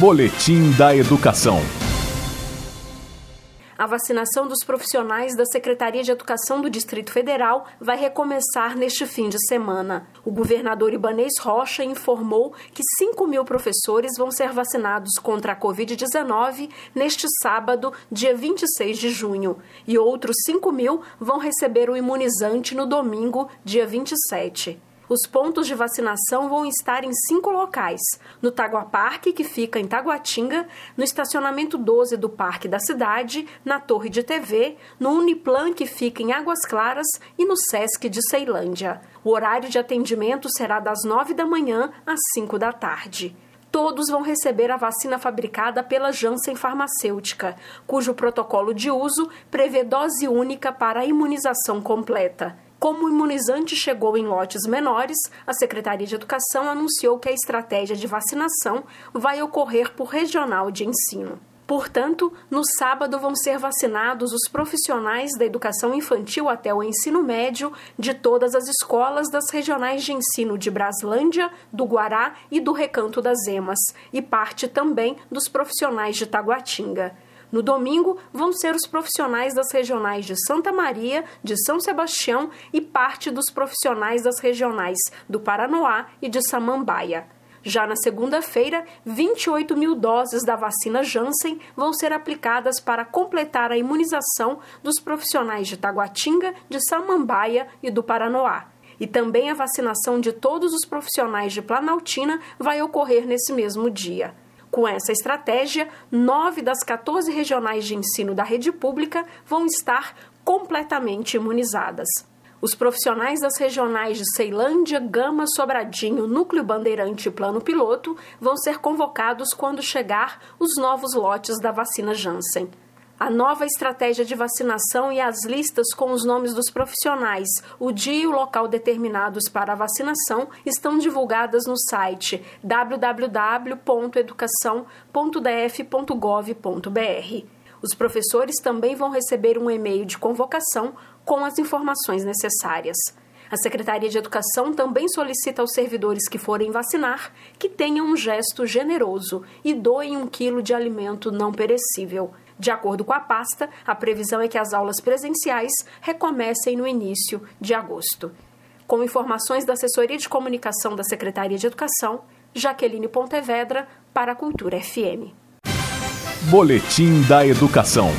Boletim da Educação. A vacinação dos profissionais da Secretaria de Educação do Distrito Federal vai recomeçar neste fim de semana. O governador Ibanês Rocha informou que 5 mil professores vão ser vacinados contra a Covid-19 neste sábado, dia 26 de junho, e outros 5 mil vão receber o imunizante no domingo, dia 27. Os pontos de vacinação vão estar em cinco locais: no Taguaparque, que fica em Taguatinga, no estacionamento 12 do Parque da Cidade, na Torre de TV, no Uniplan, que fica em Águas Claras, e no Sesc de Ceilândia. O horário de atendimento será das 9 da manhã às 5 da tarde todos vão receber a vacina fabricada pela Janssen Farmacêutica, cujo protocolo de uso prevê dose única para a imunização completa. Como o imunizante chegou em lotes menores, a Secretaria de Educação anunciou que a estratégia de vacinação vai ocorrer por regional de ensino. Portanto, no sábado vão ser vacinados os profissionais da educação infantil até o ensino médio de todas as escolas das regionais de ensino de Braslândia, do Guará e do Recanto das Emas, e parte também dos profissionais de Taguatinga. No domingo, vão ser os profissionais das regionais de Santa Maria, de São Sebastião e parte dos profissionais das regionais do Paranoá e de Samambaia. Já na segunda-feira, 28 mil doses da vacina Janssen vão ser aplicadas para completar a imunização dos profissionais de Taguatinga, de Samambaia e do Paranoá. E também a vacinação de todos os profissionais de Planaltina vai ocorrer nesse mesmo dia. Com essa estratégia, nove das 14 regionais de ensino da rede pública vão estar completamente imunizadas. Os profissionais das regionais de Ceilândia, Gama, Sobradinho, Núcleo Bandeirante e Plano Piloto vão ser convocados quando chegar os novos lotes da vacina Janssen. A nova estratégia de vacinação e as listas com os nomes dos profissionais, o dia e o local determinados para a vacinação estão divulgadas no site www.educação.df.gov.br. Os professores também vão receber um e-mail de convocação com as informações necessárias. A Secretaria de Educação também solicita aos servidores que forem vacinar que tenham um gesto generoso e doem um quilo de alimento não perecível. De acordo com a pasta, a previsão é que as aulas presenciais recomecem no início de agosto. Com informações da Assessoria de Comunicação da Secretaria de Educação, Jaqueline Pontevedra, para a Cultura FM. Boletim da Educação.